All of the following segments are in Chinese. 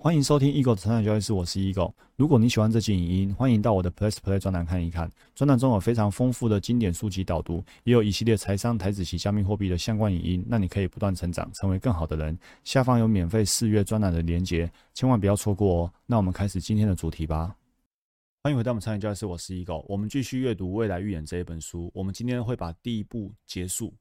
欢迎收听 Eagle 的成长交易室，我是 Eagle。如果你喜欢这期影音，欢迎到我的 Plus Play 专栏看一看。专栏中有非常丰富的经典书籍导读，也有一系列财商、台子及加密货币的相关影音，让你可以不断成长，成为更好的人。下方有免费试阅专栏的连结，千万不要错过哦。那我们开始今天的主题吧。欢迎回到我们成长交易室，我是 Eagle。我们继续阅读《未来预言》这一本书，我们今天会把第一步结束。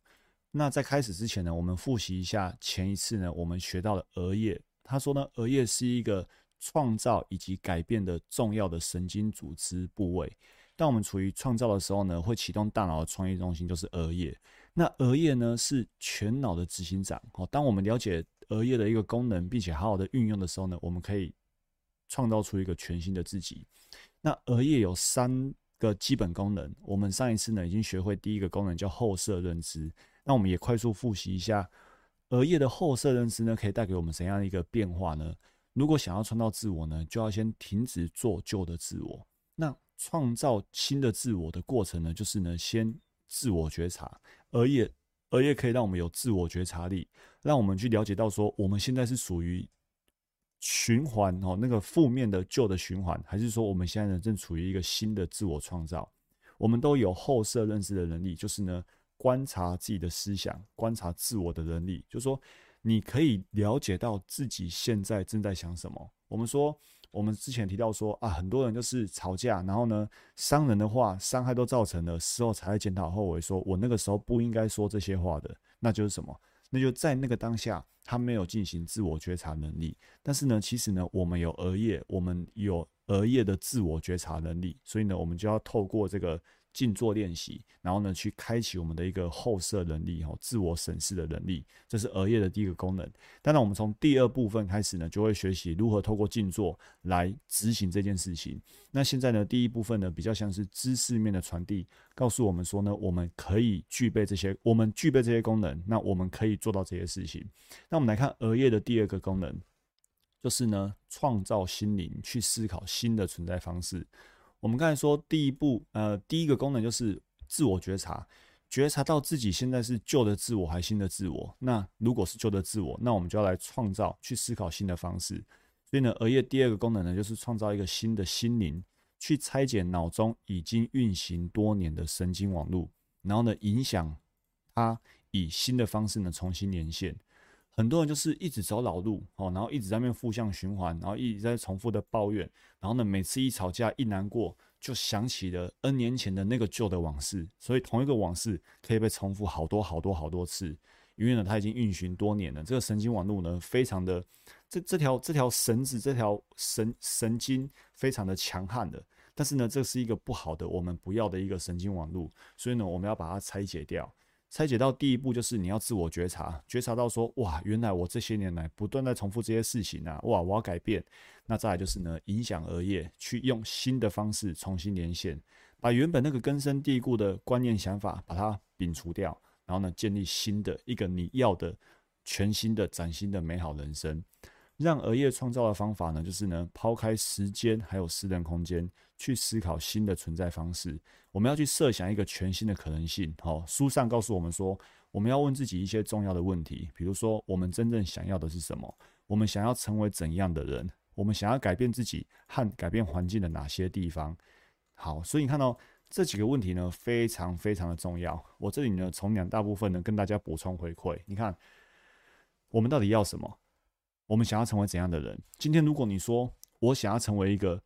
那在开始之前呢，我们复习一下前一次呢，我们学到的额叶。他说呢，额叶是一个创造以及改变的重要的神经组织部位。当我们处于创造的时候呢，会启动大脑的创意中心，就是额叶。那额叶呢，是全脑的执行长。哦，当我们了解额叶的一个功能，并且好好的运用的时候呢，我们可以创造出一个全新的自己。那额叶有三个基本功能。我们上一次呢，已经学会第一个功能叫后设认知。那我们也快速复习一下。额叶的后设认知呢，可以带给我们怎样的一个变化呢？如果想要创造自我呢，就要先停止做旧的自我。那创造新的自我的过程呢，就是呢，先自我觉察。额叶，额叶可以让我们有自我觉察力，让我们去了解到说，我们现在是属于循环哦，那个负面的旧的循环，还是说我们现在呢正处于一个新的自我创造？我们都有后设认知的能力，就是呢。观察自己的思想，观察自我的能力，就是说，你可以了解到自己现在正在想什么。我们说，我们之前提到说啊，很多人就是吵架，然后呢，伤人的话，伤害都造成了，事后才会检讨后悔，说我那个时候不应该说这些话的，那就是什么？那就在那个当下，他没有进行自我觉察能力。但是呢，其实呢，我们有额叶，我们有额叶的自我觉察能力，所以呢，我们就要透过这个。静坐练习，然后呢，去开启我们的一个后摄能力，哈，自我审视的能力，这是额叶的第一个功能。当然，我们从第二部分开始呢，就会学习如何透过静坐来执行这件事情。那现在呢，第一部分呢，比较像是知识面的传递，告诉我们说呢，我们可以具备这些，我们具备这些功能，那我们可以做到这些事情。那我们来看额叶的第二个功能，就是呢，创造心灵，去思考新的存在方式。我们刚才说，第一步，呃，第一个功能就是自我觉察，觉察到自己现在是旧的自我还是新的自我。那如果是旧的自我，那我们就要来创造，去思考新的方式。所以呢，额叶第二个功能呢，就是创造一个新的心灵，去拆解脑中已经运行多年的神经网络，然后呢，影响它以新的方式呢重新连线。很多人就是一直走老路哦，然后一直在那边负向循环，然后一直在重复的抱怨，然后呢，每次一吵架一难过，就想起了 N 年前的那个旧的往事，所以同一个往事可以被重复好多好多好多次，因为呢，它已经运行多年了，这个神经网络呢，非常的这这条这条绳子这条神神经非常的强悍的，但是呢，这是一个不好的，我们不要的一个神经网络，所以呢，我们要把它拆解掉。拆解到第一步就是你要自我觉察，觉察到说哇，原来我这些年来不断在重复这些事情啊，哇，我要改变。那再来就是呢，影响额叶，去用新的方式重新连线，把原本那个根深蒂固的观念想法把它摒除掉，然后呢，建立新的一个你要的全新的崭新的美好人生。让额叶创造的方法呢，就是呢，抛开时间还有私人空间，去思考新的存在方式。我们要去设想一个全新的可能性。好，书上告诉我们说，我们要问自己一些重要的问题，比如说，我们真正想要的是什么？我们想要成为怎样的人？我们想要改变自己和改变环境的哪些地方？好，所以你看到这几个问题呢，非常非常的重要。我这里呢，从两大部分呢，跟大家补充回馈。你看，我们到底要什么？我们想要成为怎样的人？今天如果你说我想要成为一个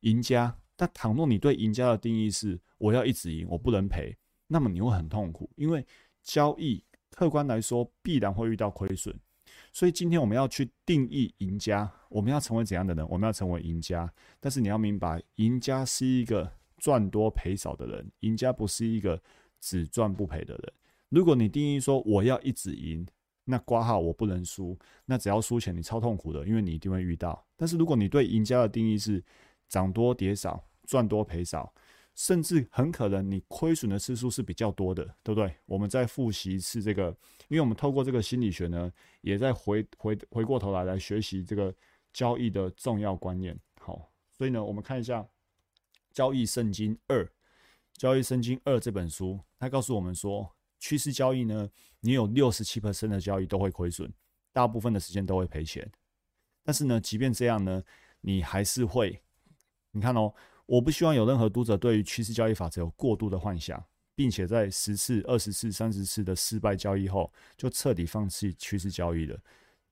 赢家，但倘若你对赢家的定义是我要一直赢，我不能赔，那么你会很痛苦，因为交易客观来说必然会遇到亏损。所以今天我们要去定义赢家，我们要成为怎样的人？我们要成为赢家，但是你要明白，赢家是一个赚多赔少的人，赢家不是一个只赚不赔的人。如果你定义说我要一直赢，那挂号我不能输，那只要输钱你超痛苦的，因为你一定会遇到。但是如果你对赢家的定义是涨多跌少，赚多赔少，甚至很可能你亏损的次数是比较多的，对不对？我们再复习一次这个，因为我们透过这个心理学呢，也在回回回过头来来学习这个交易的重要观念。好，所以呢，我们看一下《交易圣经二》《交易圣经二》这本书，它告诉我们说。趋势交易呢，你有六十七的交易都会亏损，大部分的时间都会赔钱。但是呢，即便这样呢，你还是会，你看哦，我不希望有任何读者对于趋势交易法则有过度的幻想，并且在十次、二十次、三十次的失败交易后，就彻底放弃趋势交易了。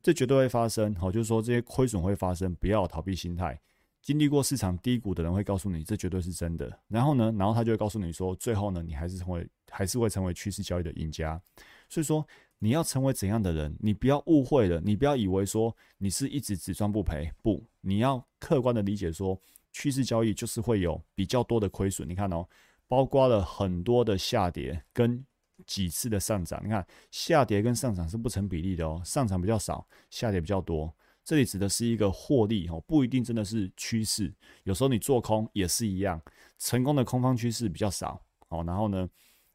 这绝对会发生，好，就是说这些亏损会发生，不要逃避心态。经历过市场低谷的人会告诉你，这绝对是真的。然后呢，然后他就会告诉你说，最后呢，你还是成为，还是会成为趋势交易的赢家。所以说，你要成为怎样的人，你不要误会了，你不要以为说你是一直只赚不赔，不，你要客观的理解说，趋势交易就是会有比较多的亏损。你看哦，包括了很多的下跌跟几次的上涨，你看下跌跟上涨是不成比例的哦，上涨比较少，下跌比较多。这里指的是一个获利哦，不一定真的是趋势。有时候你做空也是一样，成功的空方趋势比较少哦。然后呢，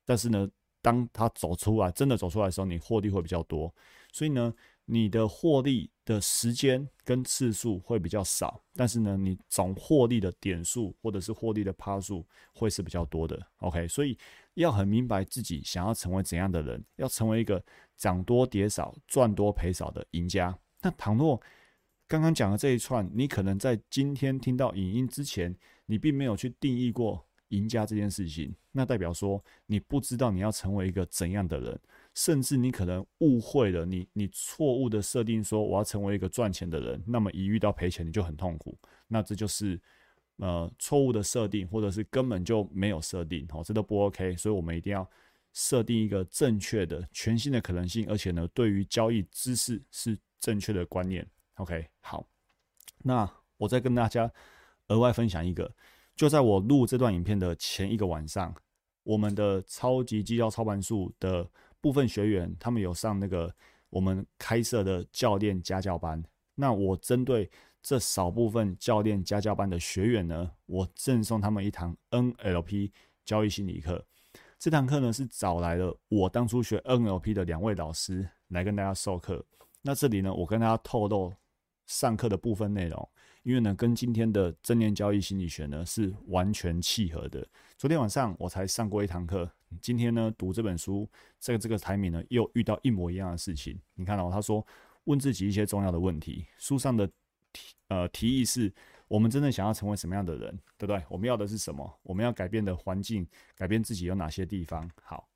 但是呢，当它走出来，真的走出来的时候，你获利会比较多。所以呢，你的获利的时间跟次数会比较少，但是呢，你总获利的点数或者是获利的趴数会是比较多的。OK，所以要很明白自己想要成为怎样的人，要成为一个涨多跌少、赚多赔少的赢家。那倘若刚刚讲的这一串，你可能在今天听到影音之前，你并没有去定义过赢家这件事情，那代表说你不知道你要成为一个怎样的人，甚至你可能误会了你，你错误的设定说我要成为一个赚钱的人，那么一遇到赔钱你就很痛苦，那这就是呃错误的设定，或者是根本就没有设定，哦，这都不 OK，所以我们一定要设定一个正确的、全新的可能性，而且呢，对于交易知识是正确的观念。OK，好，那我再跟大家额外分享一个，就在我录这段影片的前一个晚上，我们的超级绩效操盘术的部分学员，他们有上那个我们开设的教练家教班。那我针对这少部分教练家教班的学员呢，我赠送他们一堂 NLP 交易心理课。这堂课呢是找来了我当初学 NLP 的两位老师来跟大家授课。那这里呢，我跟大家透露。上课的部分内容，因为呢，跟今天的正念交易心理学呢是完全契合的。昨天晚上我才上过一堂课，今天呢读这本书，这个这个台面呢又遇到一模一样的事情。你看到他说问自己一些重要的问题，书上的提呃提议是：我们真正想要成为什么样的人，对不对？我们要的是什么？我们要改变的环境，改变自己有哪些地方？好，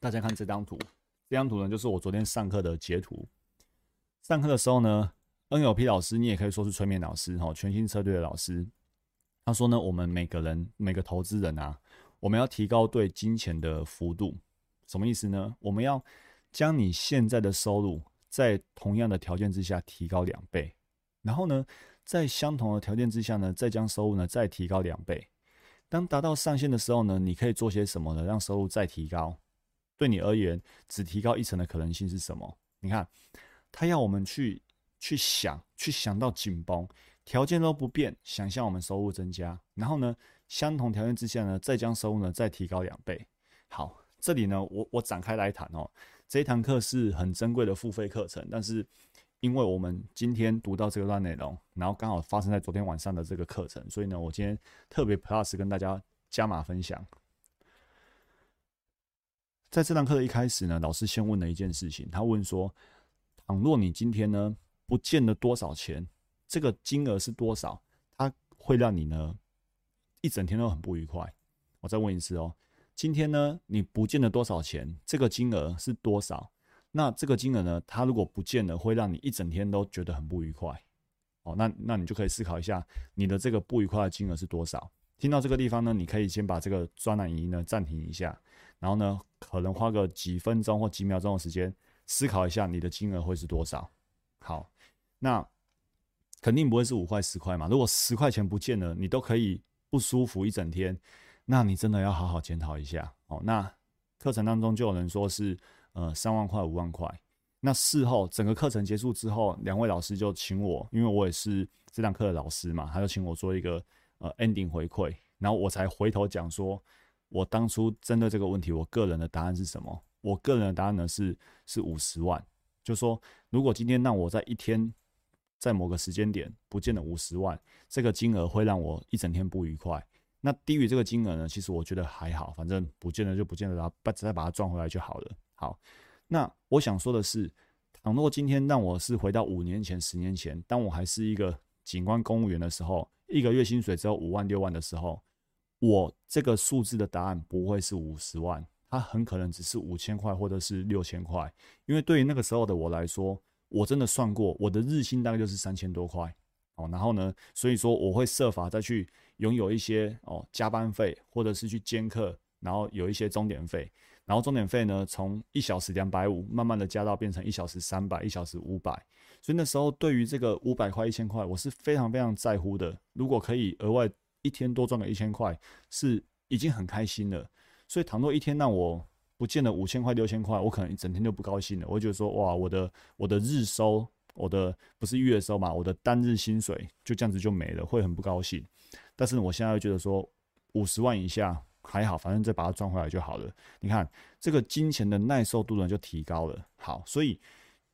大家看这张图，这张图呢就是我昨天上课的截图。上课的时候呢，NLP 老师，你也可以说是催眠老师，哈，全新车队的老师。他说呢，我们每个人每个投资人啊，我们要提高对金钱的幅度，什么意思呢？我们要将你现在的收入在同样的条件之下提高两倍，然后呢，在相同的条件之下呢，再将收入呢再提高两倍。当达到上限的时候呢，你可以做些什么呢？让收入再提高？对你而言，只提高一层的可能性是什么？你看。他要我们去去想，去想到紧绷，条件都不变，想象我们收入增加，然后呢，相同条件之下呢，再将收入呢再提高两倍。好，这里呢，我我展开来谈哦。这一堂课是很珍贵的付费课程，但是因为我们今天读到这个段内容，然后刚好发生在昨天晚上的这个课程，所以呢，我今天特别 plus 跟大家加码分享。在这堂课的一开始呢，老师先问了一件事情，他问说。倘若你今天呢不见了多少钱，这个金额是多少？它会让你呢一整天都很不愉快。我再问一次哦，今天呢你不见了多少钱？这个金额是多少？那这个金额呢，它如果不见了，会让你一整天都觉得很不愉快。哦，那那你就可以思考一下，你的这个不愉快的金额是多少？听到这个地方呢，你可以先把这个专栏语音呢暂停一下，然后呢，可能花个几分钟或几秒钟的时间。思考一下，你的金额会是多少？好，那肯定不会是五块十块嘛。如果十块钱不见了，你都可以不舒服一整天，那你真的要好好检讨一下哦。那课程当中就有人说是呃三万块、五万块。那事后整个课程结束之后，两位老师就请我，因为我也是这堂课的老师嘛，他就请我做一个呃 ending 回馈，然后我才回头讲说，我当初针对这个问题，我个人的答案是什么。我个人的答案呢是是五十万，就说如果今天让我在一天在某个时间点不见了五十万，这个金额会让我一整天不愉快。那低于这个金额呢，其实我觉得还好，反正不见了就不见了，然后把再把它赚回来就好了。好，那我想说的是，倘若今天让我是回到五年前、十年前，当我还是一个警官公务员的时候，一个月薪水只有五万六万的时候，我这个数字的答案不会是五十万，它很可能只是五千块或者是六千块，因为对于那个时候的我来说，我真的算过，我的日薪大概就是三千多块哦。然后呢，所以说我会设法再去拥有一些哦加班费，或者是去兼课，然后有一些钟点费。然后钟点费呢，从一小时两百五，慢慢的加到变成一小时三百，一小时五百。所以那时候对于这个五百块、一千块，我是非常非常在乎的。如果可以额外一天多赚个一千块，是已经很开心了。所以倘若一天让我不见了五千块、六千块，我可能一整天就不高兴了。我觉得说，哇，我的我的日收，我的不是月收嘛，我的单日薪水就这样子就没了，会很不高兴。但是我现在又觉得说，五十万以下。还好，反正再把它赚回来就好了。你看，这个金钱的耐受度呢就提高了。好，所以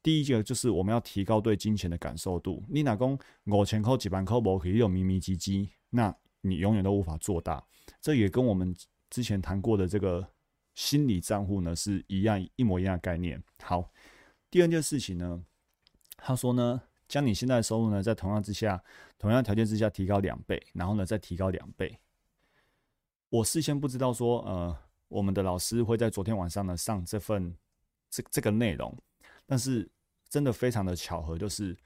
第一个就是我们要提高对金钱的感受度。你哪公五千块几万块不可以有咪咪唧唧，那你永远都无法做大。这也跟我们之前谈过的这个心理账户呢是一样一模一样的概念。好，第二件事情呢，他说呢，将你现在的收入呢在同样之下、同样条件之下提高两倍，然后呢再提高两倍。我事先不知道说，呃，我们的老师会在昨天晚上呢上这份这这个内容，但是真的非常的巧合，就是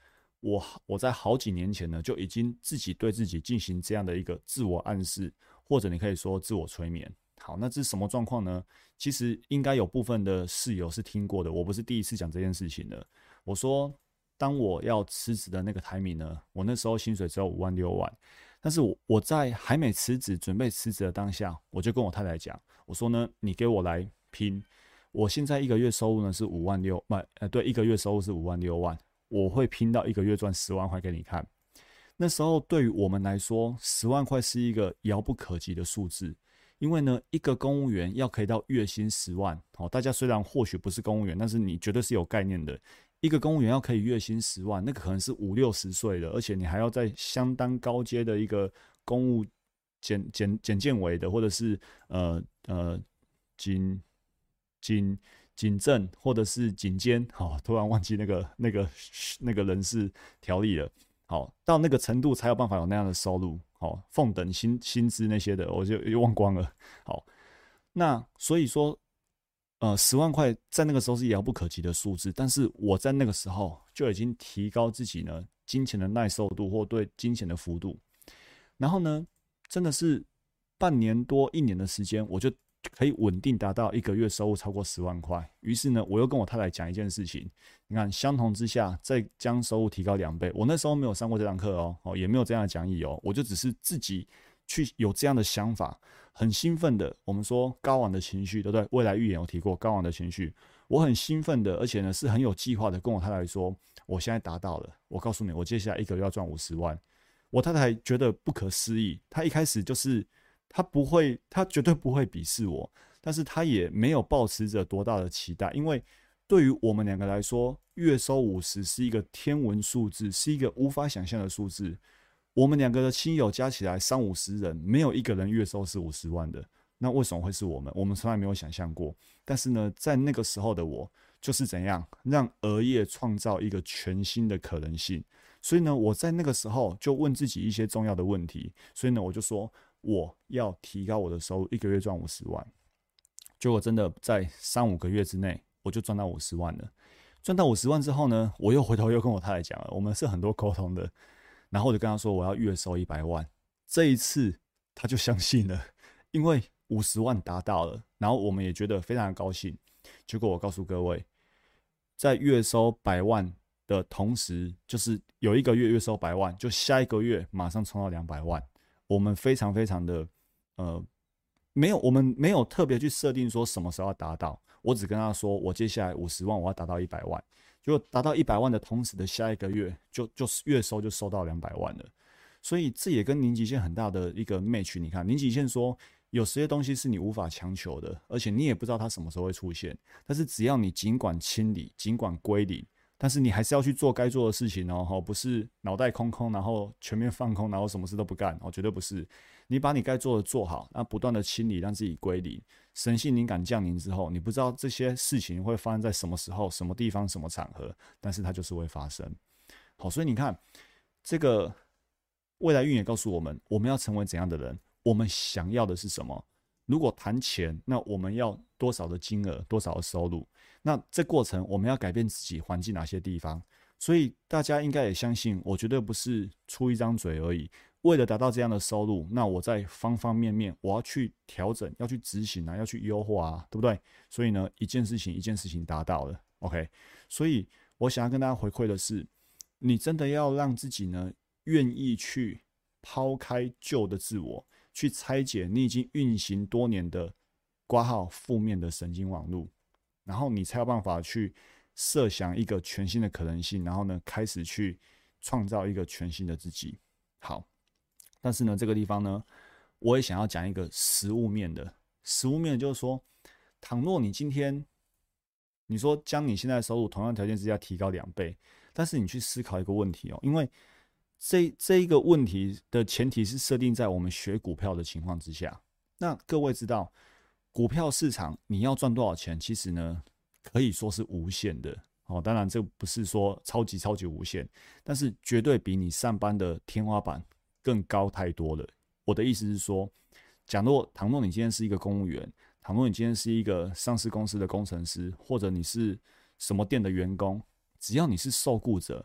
我我在好几年前呢就已经自己对自己进行这样的一个自我暗示，或者你可以说自我催眠。好，那这是什么状况呢？其实应该有部分的室友是听过的，我不是第一次讲这件事情的。我说，当我要辞职的那个台名呢，我那时候薪水只有五万六万。但是我我在还没辞职、准备辞职的当下，我就跟我太太讲，我说呢，你给我来拼，我现在一个月收入呢是五万六，不，呃，对，一个月收入是五万六万，我会拼到一个月赚十万块给你看。那时候对于我们来说，十万块是一个遥不可及的数字，因为呢，一个公务员要可以到月薪十万，哦，大家虽然或许不是公务员，但是你绝对是有概念的。一个公务员要可以月薪十万，那个可能是五六十岁的，而且你还要在相当高阶的一个公务检检检建委的，或者是呃呃警警警政或者是警监，好，突然忘记那个那个那个人事条例了，好，到那个程度才有办法有那样的收入，好，俸等薪薪资那些的，我就又忘光了，好，那所以说。呃，十万块在那个时候是遥不可及的数字，但是我在那个时候就已经提高自己呢金钱的耐受度或对金钱的幅度，然后呢，真的是半年多一年的时间，我就可以稳定达到一个月收入超过十万块。于是呢，我又跟我太太讲一件事情，你看，相同之下再将收入提高两倍。我那时候没有上过这堂课哦，哦，也没有这样的讲义哦，我就只是自己。去有这样的想法，很兴奋的。我们说高昂的情绪，对不对？未来预言有提过高昂的情绪，我很兴奋的，而且呢是很有计划的，跟我太太说，我现在达到了。我告诉你，我接下来一个月要赚五十万。我太太觉得不可思议，她一开始就是他不会，他绝对不会鄙视我，但是他也没有抱持着多大的期待，因为对于我们两个来说，月收五十是一个天文数字，是一个无法想象的数字。我们两个的亲友加起来三五十人，没有一个人月收是五十万的。那为什么会是我们？我们从来没有想象过。但是呢，在那个时候的我，就是怎样让额业创造一个全新的可能性。所以呢，我在那个时候就问自己一些重要的问题。所以呢，我就说我要提高我的收入，一个月赚五十万。结果真的在三五个月之内，我就赚到五十万了。赚到五十万之后呢，我又回头又跟我太太讲了，我们是很多沟通的。然后我就跟他说我要月收一百万，这一次他就相信了，因为五十万达到了，然后我们也觉得非常高兴。结果我告诉各位，在月收百万的同时，就是有一个月月收百万，就下一个月马上冲到两百万。我们非常非常的呃，没有我们没有特别去设定说什么时候要达到，我只跟他说我接下来五十万我要达到一百万。就达到一百万的同时的下一个月，就就是月收就收到两百万了，所以这也跟零极限很大的一个 match。你看，零极限说有些东西是你无法强求的，而且你也不知道它什么时候会出现，但是只要你尽管清理，尽管归零，但是你还是要去做该做的事情哦，哈，不是脑袋空空，然后全面放空，然后什么事都不干哦，绝对不是。你把你该做的做好，那不断的清理，让自己归零，神性灵感降临之后，你不知道这些事情会发生在什么时候、什么地方、什么场合，但是它就是会发生。好，所以你看，这个未来运也告诉我们，我们要成为怎样的人，我们想要的是什么。如果谈钱，那我们要多少的金额，多少的收入？那这过程我们要改变自己环境哪些地方？所以大家应该也相信，我绝对不是出一张嘴而已。为了达到这样的收入，那我在方方面面我要去调整，要去执行啊，要去优化啊，对不对？所以呢，一件事情一件事情达到了，OK。所以我想要跟大家回馈的是，你真的要让自己呢，愿意去抛开旧的自我。去拆解你已经运行多年的挂号负面的神经网络，然后你才有办法去设想一个全新的可能性，然后呢，开始去创造一个全新的自己。好，但是呢，这个地方呢，我也想要讲一个实物面的，实物面就是说，倘若你今天你说将你现在收入同样条件之下提高两倍，但是你去思考一个问题哦，因为。这这一个问题的前提是设定在我们学股票的情况之下。那各位知道，股票市场你要赚多少钱，其实呢可以说是无限的哦。当然，这不是说超级超级无限，但是绝对比你上班的天花板更高太多了。我的意思是说，假若倘若你今天是一个公务员，倘若你今天是一个上市公司的工程师，或者你是什么店的员工，只要你是受雇者。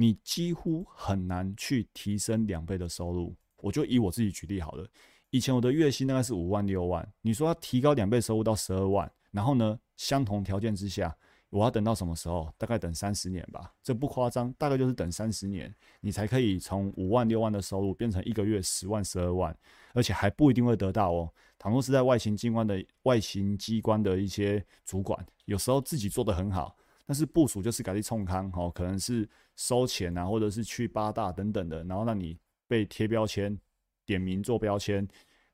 你几乎很难去提升两倍的收入。我就以我自己举例好了。以前我的月薪大概是五万六万，你说要提高两倍收入到十二万，然后呢，相同条件之下，我要等到什么时候？大概等三十年吧，这不夸张，大概就是等三十年，你才可以从五万六万的收入变成一个月十万、十二万，而且还不一定会得到哦。倘若是在外勤机关的外勤机关的一些主管，有时候自己做得很好。但是部署就是改去冲康，哦，可能是收钱啊，或者是去八大等等的，然后让你被贴标签、点名做标签，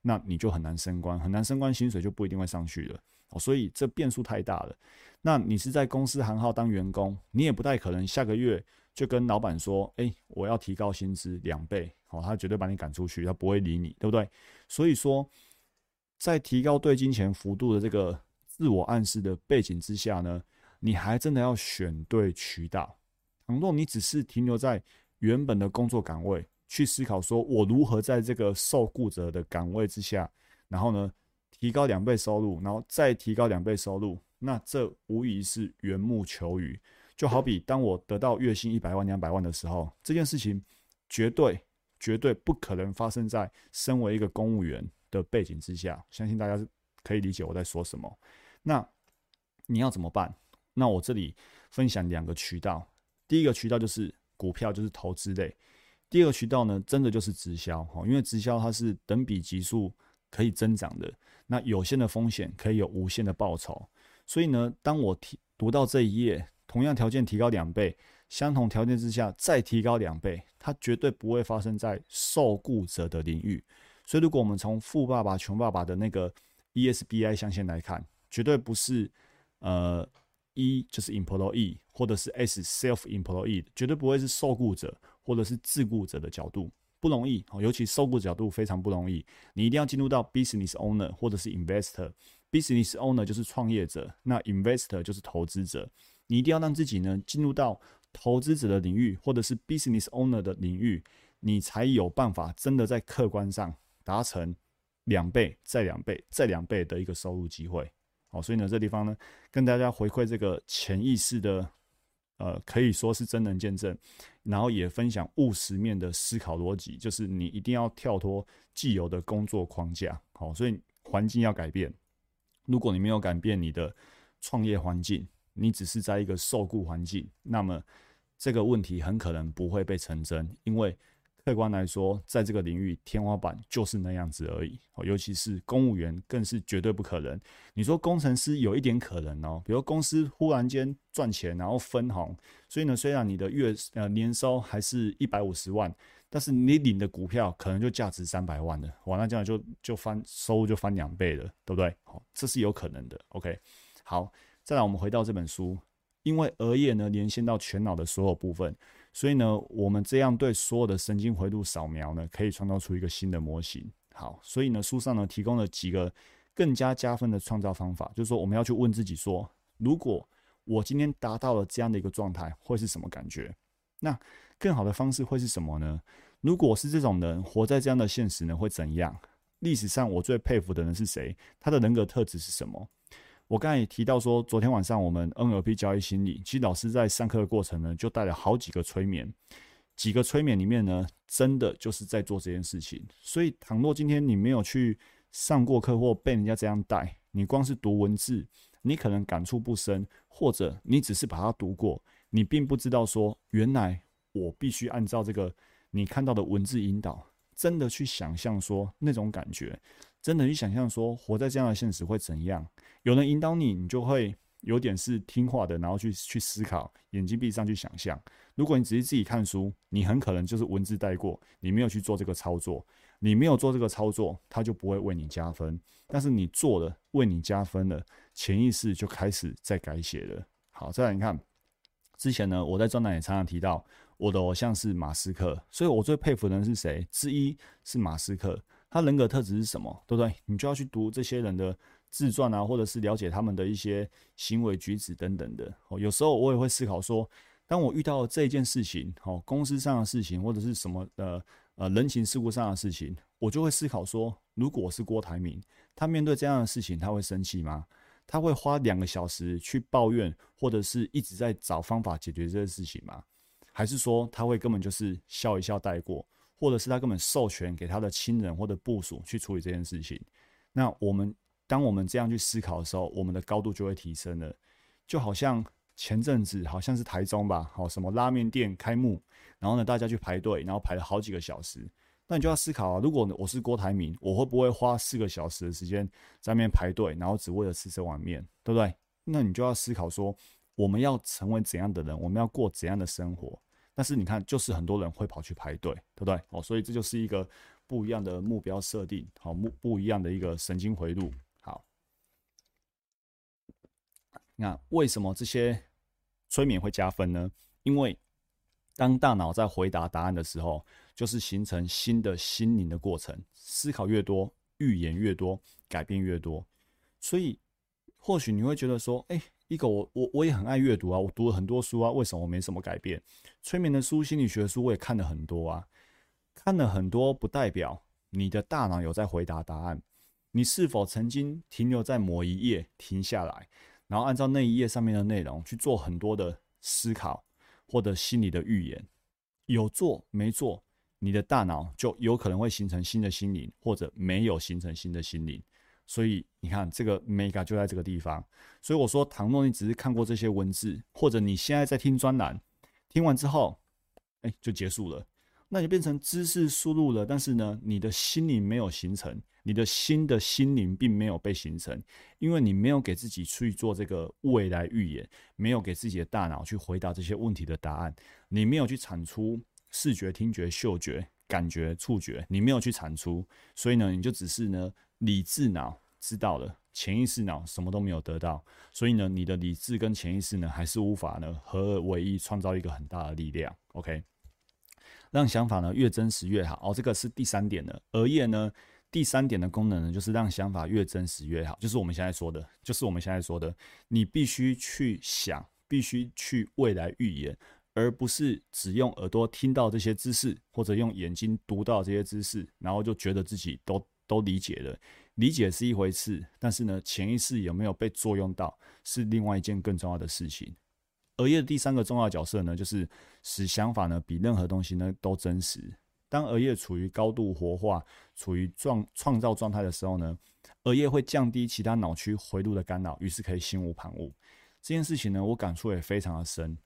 那你就很难升官，很难升官，薪水就不一定会上去了。哦，所以这变数太大了。那你是在公司行号当员工，你也不太可能下个月就跟老板说，哎，我要提高薪资两倍，哦，他绝对把你赶出去，他不会理你，对不对？所以说，在提高对金钱幅度的这个自我暗示的背景之下呢？你还真的要选对渠道。倘若你只是停留在原本的工作岗位，去思考说我如何在这个受雇者的岗位之下，然后呢提高两倍收入，然后再提高两倍收入，那这无疑是缘木求鱼。就好比当我得到月薪一百万、两百万的时候，这件事情绝对绝对不可能发生在身为一个公务员的背景之下。相信大家可以理解我在说什么。那你要怎么办？那我这里分享两个渠道，第一个渠道就是股票，就是投资类；第二个渠道呢，真的就是直销哈，因为直销它是等比级数可以增长的，那有限的风险可以有无限的报酬。所以呢，当我提读到这一页，同样条件提高两倍，相同条件之下再提高两倍，它绝对不会发生在受雇者的领域。所以，如果我们从富爸爸穷爸爸的那个 ESBI 象限来看，绝对不是呃。一就是 employee，或者是 S self employee，绝对不会是受雇者或者是自雇者的角度，不容易哦，尤其受雇角度非常不容易。你一定要进入到 business owner 或者是 investor，business owner 就是创业者，那 investor 就是投资者。你一定要让自己呢进入到投资者的领域或者是 business owner 的领域，你才有办法真的在客观上达成两倍、再两倍、再两倍的一个收入机会。好，所以呢，这地方呢，跟大家回馈这个潜意识的，呃，可以说是真人见证，然后也分享务实面的思考逻辑，就是你一定要跳脱既有的工作框架。好，所以环境要改变。如果你没有改变你的创业环境，你只是在一个受雇环境，那么这个问题很可能不会被成真，因为。客观来说，在这个领域，天花板就是那样子而已。哦，尤其是公务员，更是绝对不可能。你说工程师有一点可能哦，比如公司忽然间赚钱，然后分红，所以呢，虽然你的月呃年收还是一百五十万，但是你领的股票可能就价值三百万了，哇，那这样就就翻收入就翻两倍了，对不对？好，这是有可能的。OK，好，再来我们回到这本书，因为额叶呢连线到全脑的所有部分，所以呢，我们这样对所有的神经回路扫描呢，可以创造出一个新的模型。好，所以呢，书上呢提供了几个更加加分的创造方法，就是说我们要去问自己说，如果我今天达到了这样的一个状态，会是什么感觉？那更好的方式会是什么呢？如果是这种人活在这样的现实呢，会怎样？历史上我最佩服的人是谁？他的人格特质是什么？我刚才也提到说，昨天晚上我们 NLP 交易心理，其实老师在上课的过程呢，就带了好几个催眠，几个催眠里面呢，真的就是在做这件事情。所以，倘若今天你没有去上过课或被人家这样带，你光是读文字，你可能感触不深，或者你只是把它读过，你并不知道说，原来我必须按照这个你看到的文字引导。真的去想象说那种感觉，真的去想象说活在这样的现实会怎样？有人引导你，你就会有点是听话的，然后去去思考，眼睛闭上去想象。如果你只是自己看书，你很可能就是文字带过，你没有去做这个操作，你没有做这个操作，它就不会为你加分。但是你做了，为你加分了，潜意识就开始在改写了。好，再来你看，之前呢，我在专栏也常常提到。我的偶像是马斯克，所以我最佩服的人是谁？之一是马斯克，他人格特质是什么？对不对？你就要去读这些人的自传啊，或者是了解他们的一些行为举止等等的。哦，有时候我也会思考说，当我遇到这件事情，哦，公司上的事情，或者是什么呃呃人情世故上的事情，我就会思考说，如果是郭台铭，他面对这样的事情，他会生气吗？他会花两个小时去抱怨，或者是一直在找方法解决这件事情吗？还是说他会根本就是笑一笑带过，或者是他根本授权给他的亲人或者部属去处理这件事情？那我们当我们这样去思考的时候，我们的高度就会提升了。就好像前阵子好像是台中吧，好什么拉面店开幕，然后呢大家去排队，然后排了好几个小时。那你就要思考啊，如果我是郭台铭，我会不会花四个小时的时间在那边排队，然后只为了吃这碗面，对不对？那你就要思考说，我们要成为怎样的人，我们要过怎样的生活？但是你看，就是很多人会跑去排队，对不对？哦，所以这就是一个不一样的目标设定，好，目不一样的一个神经回路。好，那为什么这些催眠会加分呢？因为当大脑在回答答案的时候，就是形成新的心灵的过程，思考越多，预言越多，改变越多。所以，或许你会觉得说，哎。一个我我我也很爱阅读啊，我读了很多书啊，为什么我没什么改变？催眠的书、心理学书我也看了很多啊，看了很多不代表你的大脑有在回答答案。你是否曾经停留在某一页停下来，然后按照那一页上面的内容去做很多的思考或者心理的预言？有做没做，你的大脑就有可能会形成新的心灵，或者没有形成新的心灵。所以你看，这个 mega 就在这个地方。所以我说，倘若你只是看过这些文字，或者你现在在听专栏，听完之后，哎，就结束了，那就变成知识输入了。但是呢，你的心灵没有形成，你的新的心灵并没有被形成，因为你没有给自己去做这个未来预言，没有给自己的大脑去回答这些问题的答案，你没有去产出视觉、听觉、嗅觉、感觉、触觉，你没有去产出，所以呢，你就只是呢。理智脑知道了，潜意识脑什么都没有得到，所以呢，你的理智跟潜意识呢，还是无法呢合而为一，创造一个很大的力量。OK，让想法呢越真实越好。哦，这个是第三点的。额叶呢，第三点的功能呢，就是让想法越真实越好。就是我们现在说的，就是我们现在说的，你必须去想，必须去未来预言，而不是只用耳朵听到这些知识，或者用眼睛读到这些知识，然后就觉得自己都。都理解了，理解是一回事，但是呢，潜意识有没有被作用到，是另外一件更重要的事情。额叶的第三个重要角色呢，就是使想法呢比任何东西呢都真实。当额叶处于高度活化、处于创创造状态的时候呢，额叶会降低其他脑区回路的干扰，于是可以心无旁骛。这件事情呢，我感触也非常的深。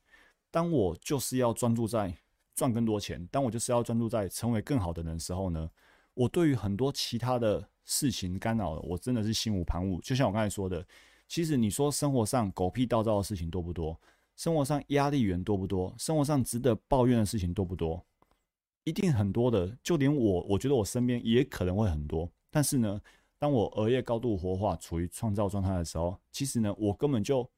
当我就是要专注在赚更多钱，当我就是要专注在成为更好的人时候呢？我对于很多其他的事情干扰了，我真的是心无旁骛。就像我刚才说的，其实你说生活上狗屁倒灶的事情多不多？生活上压力源多不多？生活上值得抱怨的事情多不多？一定很多的。就连我，我觉得我身边也可能会很多。但是呢，当我额叶高度活化、处于创造状态的时候，其实呢，我根本就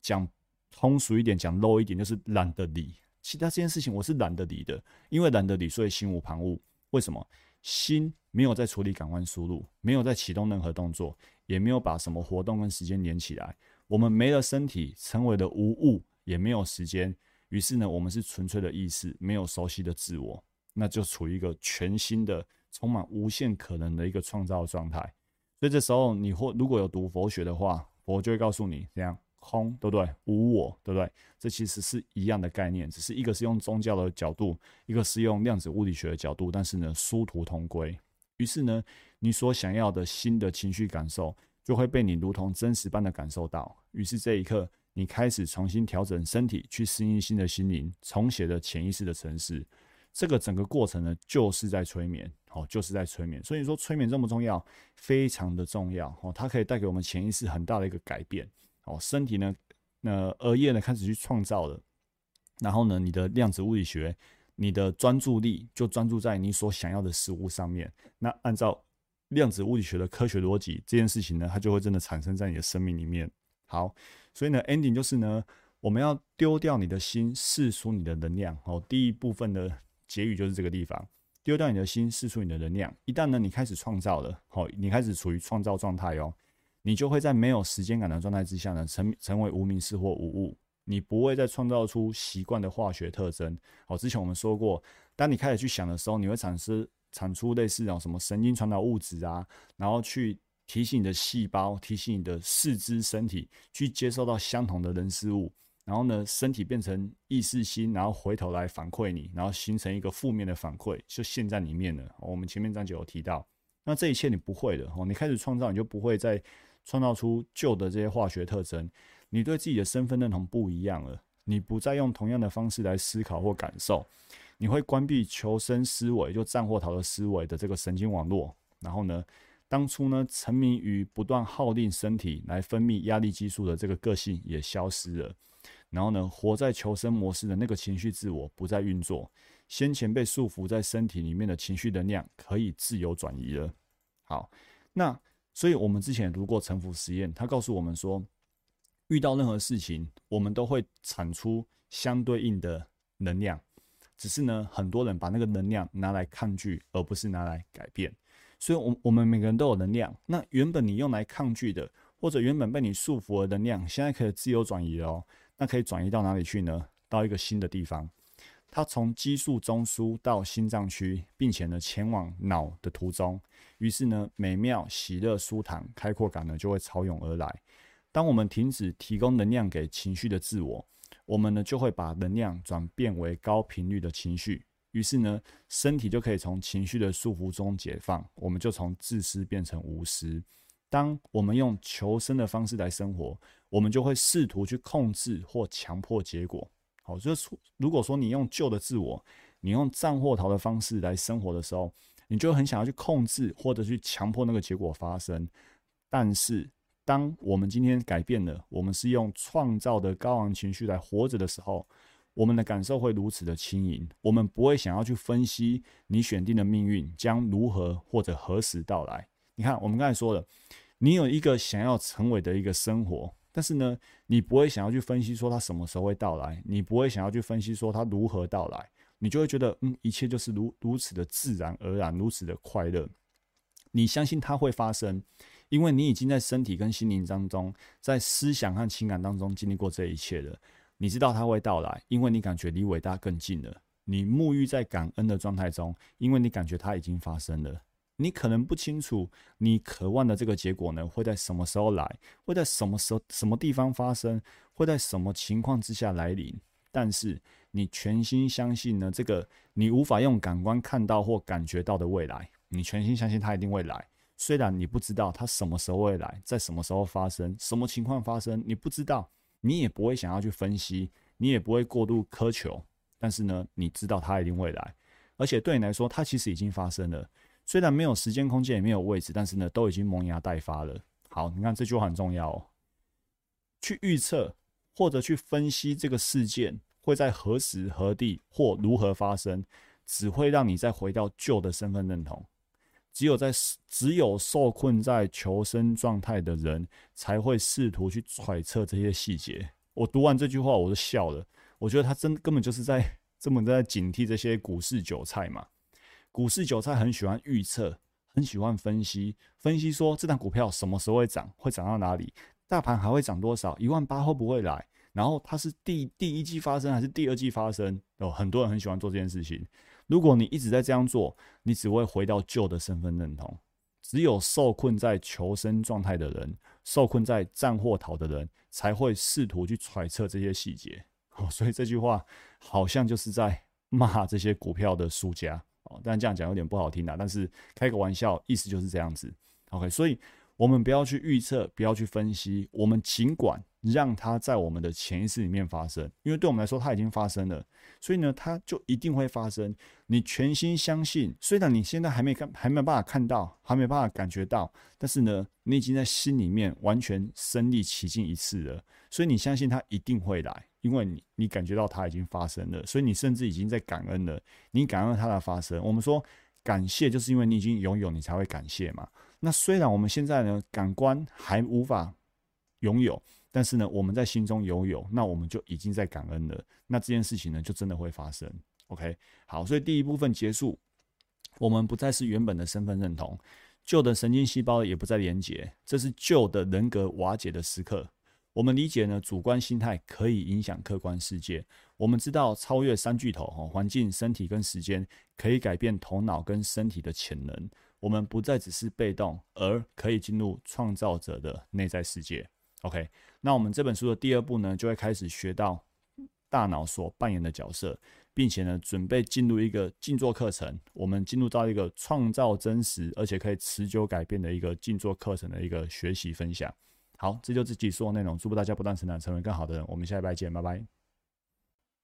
讲通俗一点讲，low 一点就是懒得理。其他这件事情我是懒得理的，因为懒得理，所以心无旁骛。为什么？心没有在处理感官输入，没有在启动任何动作，也没有把什么活动跟时间连起来。我们没了身体，成为了无物，也没有时间。于是呢，我们是纯粹的意识，没有熟悉的自我，那就处于一个全新的、充满无限可能的一个创造状态。所以这时候，你或如果有读佛学的话，佛就会告诉你这样。空对不对？无我对不对？这其实是一样的概念，只是一个是用宗教的角度，一个是用量子物理学的角度，但是呢，殊途同归。于是呢，你所想要的新的情绪感受就会被你如同真实般的感受到。于是这一刻，你开始重新调整身体，去适应新的心灵，重写的潜意识的城市。这个整个过程呢，就是在催眠，哦，就是在催眠。所以说，催眠这么重要，非常的重要哦，它可以带给我们潜意识很大的一个改变。哦，身体呢，那额叶呢开始去创造了，然后呢，你的量子物理学，你的专注力就专注在你所想要的事物上面。那按照量子物理学的科学逻辑，这件事情呢，它就会真的产生在你的生命里面。好，所以呢，ending 就是呢，我们要丢掉你的心，释出你的能量。哦，第一部分的结语就是这个地方，丢掉你的心，释出你的能量。一旦呢，你开始创造了，好，你开始处于创造状态哦。你就会在没有时间感的状态之下呢，成成为无名氏或无物。你不会再创造出习惯的化学特征。好，之前我们说过，当你开始去想的时候，你会产生产出类似那种什么神经传导物质啊，然后去提醒你的细胞，提醒你的四肢身体去接受到相同的人事物，然后呢，身体变成意识心，然后回头来反馈你，然后形成一个负面的反馈，就陷在里面了。我们前面章节有提到，那这一切你不会的哦，你开始创造，你就不会再。创造出旧的这些化学特征，你对自己的身份认同不一样了，你不再用同样的方式来思考或感受，你会关闭求生思维，就战或逃的思维的这个神经网络。然后呢，当初呢沉迷于不断耗令身体来分泌压力激素的这个个性也消失了。然后呢，活在求生模式的那个情绪自我不再运作，先前被束缚在身体里面的情绪能量可以自由转移了。好，那。所以，我们之前读过沉浮实验，他告诉我们说，遇到任何事情，我们都会产出相对应的能量，只是呢，很多人把那个能量拿来抗拒，而不是拿来改变。所以，我我们每个人都有能量。那原本你用来抗拒的，或者原本被你束缚的能量，现在可以自由转移哦。那可以转移到哪里去呢？到一个新的地方。它从激素中枢到心脏区，并且呢前往脑的途中，于是呢美妙、喜乐、舒坦、开阔感呢就会潮涌而来。当我们停止提供能量给情绪的自我，我们呢就会把能量转变为高频率的情绪，于是呢身体就可以从情绪的束缚中解放，我们就从自私变成无私。当我们用求生的方式来生活，我们就会试图去控制或强迫结果。好，就是如果说你用旧的自我，你用战或逃的方式来生活的时候，你就很想要去控制或者去强迫那个结果发生。但是，当我们今天改变了，我们是用创造的高昂情绪来活着的时候，我们的感受会如此的轻盈。我们不会想要去分析你选定的命运将如何或者何时到来。你看，我们刚才说了，你有一个想要成为的一个生活。但是呢，你不会想要去分析说它什么时候会到来，你不会想要去分析说它如何到来，你就会觉得，嗯，一切就是如如此的自然而然，如此的快乐。你相信它会发生，因为你已经在身体跟心灵当中，在思想和情感当中经历过这一切了。你知道它会到来，因为你感觉离伟大更近了。你沐浴在感恩的状态中，因为你感觉它已经发生了。你可能不清楚，你渴望的这个结果呢，会在什么时候来，会在什么时候、什么地方发生，会在什么情况之下来临。但是你全心相信呢，这个你无法用感官看到或感觉到的未来，你全心相信它一定会来。虽然你不知道它什么时候会来，在什么时候发生，什么情况发生，你不知道，你也不会想要去分析，你也不会过度苛求。但是呢，你知道它一定会来，而且对你来说，它其实已经发生了。虽然没有时间空间，也没有位置，但是呢，都已经萌芽待发了。好，你看这句话很重要哦。去预测或者去分析这个事件会在何时何地或如何发生，只会让你再回到旧的身份认同。只有在只有受困在求生状态的人，才会试图去揣测这些细节。我读完这句话我就笑了，我觉得他真根本就是在这么在警惕这些股市韭菜嘛。股市韭菜很喜欢预测，很喜欢分析，分析说这档股票什么时候会涨，会涨到哪里，大盘还会涨多少，一万八会不会来？然后它是第第一季发生还是第二季发生？哦，很多人很喜欢做这件事情。如果你一直在这样做，你只会回到旧的身份认同。只有受困在求生状态的人，受困在战或逃的人，才会试图去揣测这些细节。哦，所以这句话好像就是在骂这些股票的输家。哦，但这样讲有点不好听啊。但是开个玩笑，意思就是这样子。OK，所以我们不要去预测，不要去分析，我们尽管。让它在我们的潜意识里面发生，因为对我们来说它已经发生了，所以呢，它就一定会发生。你全心相信，虽然你现在还没看，还没有办法看到，还没办法感觉到，但是呢，你已经在心里面完全身临其境一次了。所以你相信它一定会来，因为你你感觉到它已经发生了，所以你甚至已经在感恩了。你感恩它的发生。我们说感谢，就是因为你已经拥有，你才会感谢嘛。那虽然我们现在呢，感官还无法拥有。但是呢，我们在心中拥有，那我们就已经在感恩了。那这件事情呢，就真的会发生。OK，好，所以第一部分结束，我们不再是原本的身份认同，旧的神经细胞也不再连结，这是旧的人格瓦解的时刻。我们理解呢，主观心态可以影响客观世界。我们知道超越三巨头哈，环境、身体跟时间，可以改变头脑跟身体的潜能。我们不再只是被动，而可以进入创造者的内在世界。OK，那我们这本书的第二步呢，就会开始学到大脑所扮演的角色，并且呢，准备进入一个静坐课程。我们进入到一个创造真实而且可以持久改变的一个静坐课程的一个学习分享。好，这就自己说的内容。祝福大家不断成长，成为更好的人。我们下一拜见，拜拜。